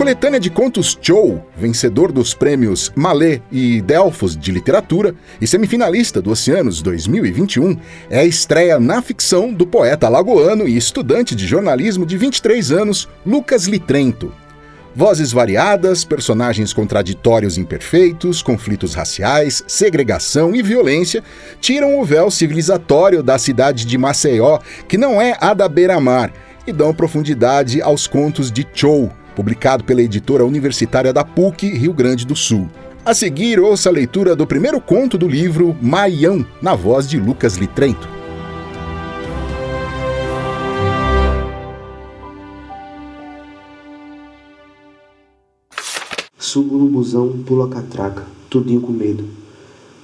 coletânea de contos Chou, vencedor dos prêmios Malê e Delfos de Literatura e semifinalista do Oceanos 2021, é a estreia na ficção do poeta alagoano e estudante de jornalismo de 23 anos, Lucas Litrento. Vozes variadas, personagens contraditórios imperfeitos, conflitos raciais, segregação e violência tiram o véu civilizatório da cidade de Maceió, que não é a da beira-mar, e dão profundidade aos contos de Chou, publicado pela editora universitária da PUC, Rio Grande do Sul. A seguir, ouça a leitura do primeiro conto do livro, Maião, na voz de Lucas Litrento. Subo no busão, pulo a catraca, tudinho com medo.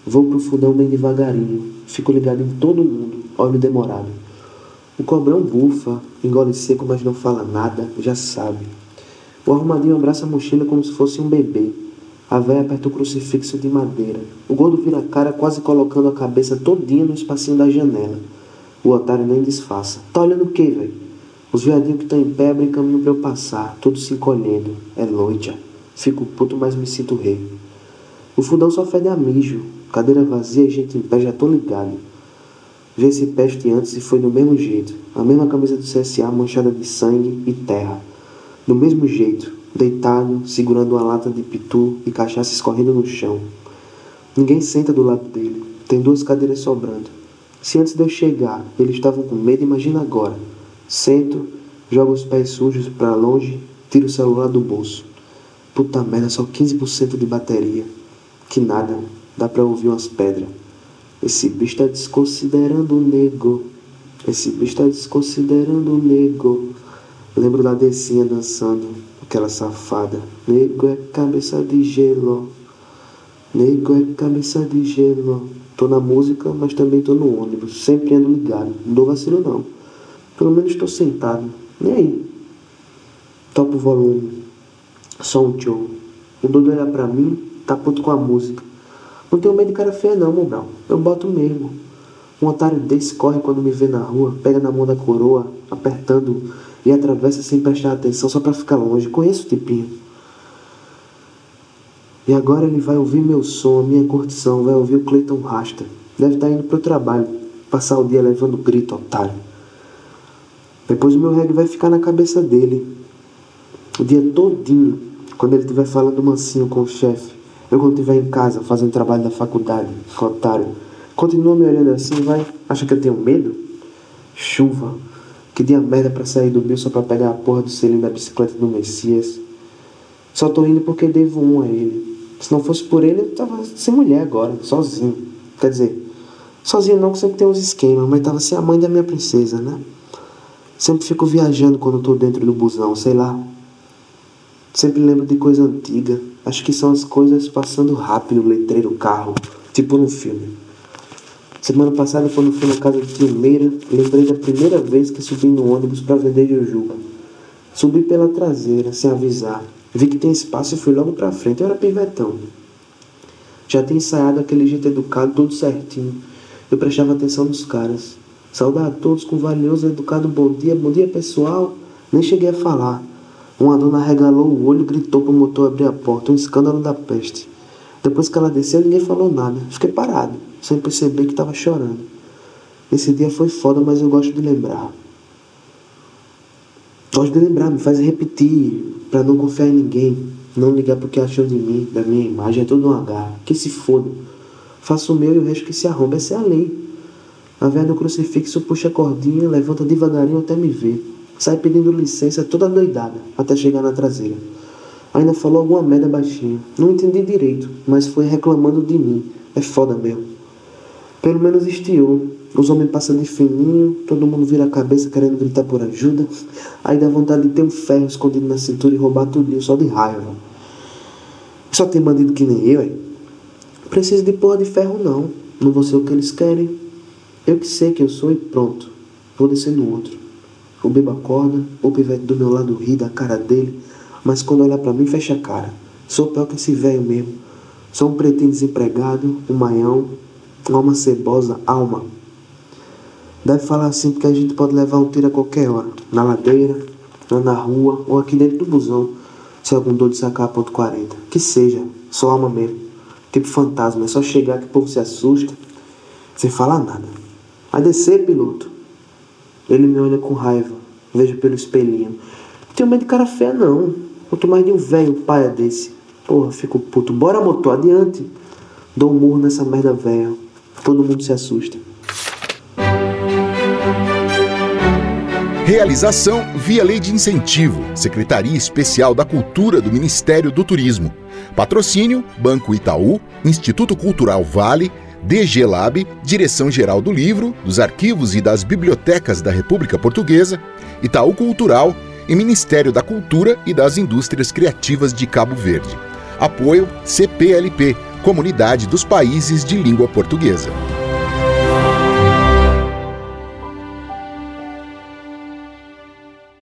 Vou pro fundão bem devagarinho, fico ligado em todo mundo, olho demorado. O cobrão bufa, engole seco, mas não fala nada, já sabe. O arrumadinho abraça a mochila como se fosse um bebê. A véia aperta o crucifixo de madeira. O gordo vira a cara quase colocando a cabeça todinha no espacinho da janela. O otário nem disfarça. Tá olhando o quê, velho? Os viadinhos que estão em pé abrem caminho para eu passar, todos se encolhendo. É noite. Fico puto, mas me sinto rei. O fundão só fede a mijo. Cadeira vazia e gente em pé, já tô ligado. Vi esse peste antes e foi do mesmo jeito. A mesma camisa do CSA manchada de sangue e terra do mesmo jeito, deitado, segurando uma lata de pitu e cachaça escorrendo no chão. Ninguém senta do lado dele. Tem duas cadeiras sobrando. Se antes de eu chegar eles estavam com medo, imagina agora. Sento, jogo os pés sujos para longe, tiro o celular do bolso. Puta merda, só 15% de bateria. Que nada, dá pra ouvir umas pedras. Esse bicho tá desconsiderando o nego. Esse bicho tá desconsiderando o nego. Lembro da Decinha dançando, aquela safada. Nego é cabeça de gelo. Nego é cabeça de gelo. Tô na música, mas também tô no ônibus. Sempre ando ligado. Não dou vacilo não. Pelo menos tô sentado. Nem aí. Topo o volume. Só um show. O doido olha pra mim, tá puto com a música. Não tenho medo de cara feia não, Mobral. Eu boto mesmo. Um otário desse corre quando me vê na rua, pega na mão da coroa, apertando e atravessa sem prestar atenção só para ficar longe. Conheço o tipinho. E agora ele vai ouvir meu som, a minha curtição, vai ouvir o Clayton Rasta. Deve estar tá indo pro trabalho, passar o dia levando grito, otário. Depois o meu reggae vai ficar na cabeça dele. O dia todinho, quando ele estiver falando mansinho com o chefe. Eu quando estiver em casa, fazendo trabalho da faculdade, otário. Continua me olhando assim, vai. Acha que eu tenho medo? Chuva. Que dia merda pra sair do meu só pra pegar a porra do selinho da bicicleta do Messias. Só tô indo porque devo um a ele. Se não fosse por ele, eu tava sem mulher agora, sozinho. Quer dizer, sozinho não, que sempre tem uns esquemas, mas tava sem a mãe da minha princesa, né? Sempre fico viajando quando tô dentro do busão, sei lá. Sempre lembro de coisa antiga. Acho que são as coisas passando rápido, letreiro, carro, tipo no filme. Semana passada, quando fui na casa de tio Meira, lembrei da primeira vez que subi no ônibus para vender jujuba. Subi pela traseira, sem avisar. Vi que tem espaço e fui logo pra frente. Eu era pivetão. Já tinha ensaiado aquele jeito educado, tudo certinho. Eu prestava atenção nos caras. Saudar a todos com valioso, educado bom dia, bom dia pessoal. Nem cheguei a falar. Uma dona regalou o olho e gritou pro motor abrir a porta. Um escândalo da peste. Depois que ela desceu, ninguém falou nada. Fiquei parado sem perceber que estava chorando. Esse dia foi foda, mas eu gosto de lembrar. Gosto de lembrar, me faz repetir, para não confiar em ninguém, não ligar porque acham de mim, da minha imagem, é tudo um H. Que se foda. Faço o meu e o resto que se arromba, essa é a lei. A velha do crucifixo puxa a cordinha, levanta devagarinho até me ver. Sai pedindo licença toda doidada, até chegar na traseira. Ainda falou alguma merda baixinho. Não entendi direito, mas foi reclamando de mim. É foda mesmo. Pelo menos estiou. Os homens passam de fininho, todo mundo vira a cabeça querendo gritar por ajuda. Aí dá vontade de ter um ferro escondido na cintura e roubar tudo só de raiva. Só tem bandido que nem eu, hein? Preciso de porra de ferro não. Não vou ser o que eles querem. Eu que sei que eu sou e pronto. Vou descer no outro. O bebo acorda, o pivete do meu lado ri da cara dele, mas quando olha para mim fecha a cara. Sou pior que esse velho mesmo. Sou um pretinho desempregado, um maião, alma cebosa, alma. Deve falar assim porque a gente pode levar um tiro a qualquer hora, na ladeira, na rua ou aqui dentro do busão. Com dor de sacar ponto 40. Que seja, só alma mesmo. Tipo fantasma, é só chegar que o povo se assusta, sem falar nada. Vai descer, piloto. Ele me olha com raiva, vejo pelo espelhinho. Não tenho medo de cara feia, não. Quanto mais de um velho paia desse. Porra, fico puto. Bora, motor, adiante. Dou um murro nessa merda velha. Todo mundo se assusta. Realização via Lei de Incentivo, Secretaria Especial da Cultura do Ministério do Turismo. Patrocínio: Banco Itaú, Instituto Cultural Vale, DG Lab, Direção-Geral do Livro, dos Arquivos e das Bibliotecas da República Portuguesa, Itaú Cultural e Ministério da Cultura e das Indústrias Criativas de Cabo Verde. Apoio CPLP, Comunidade dos Países de Língua Portuguesa.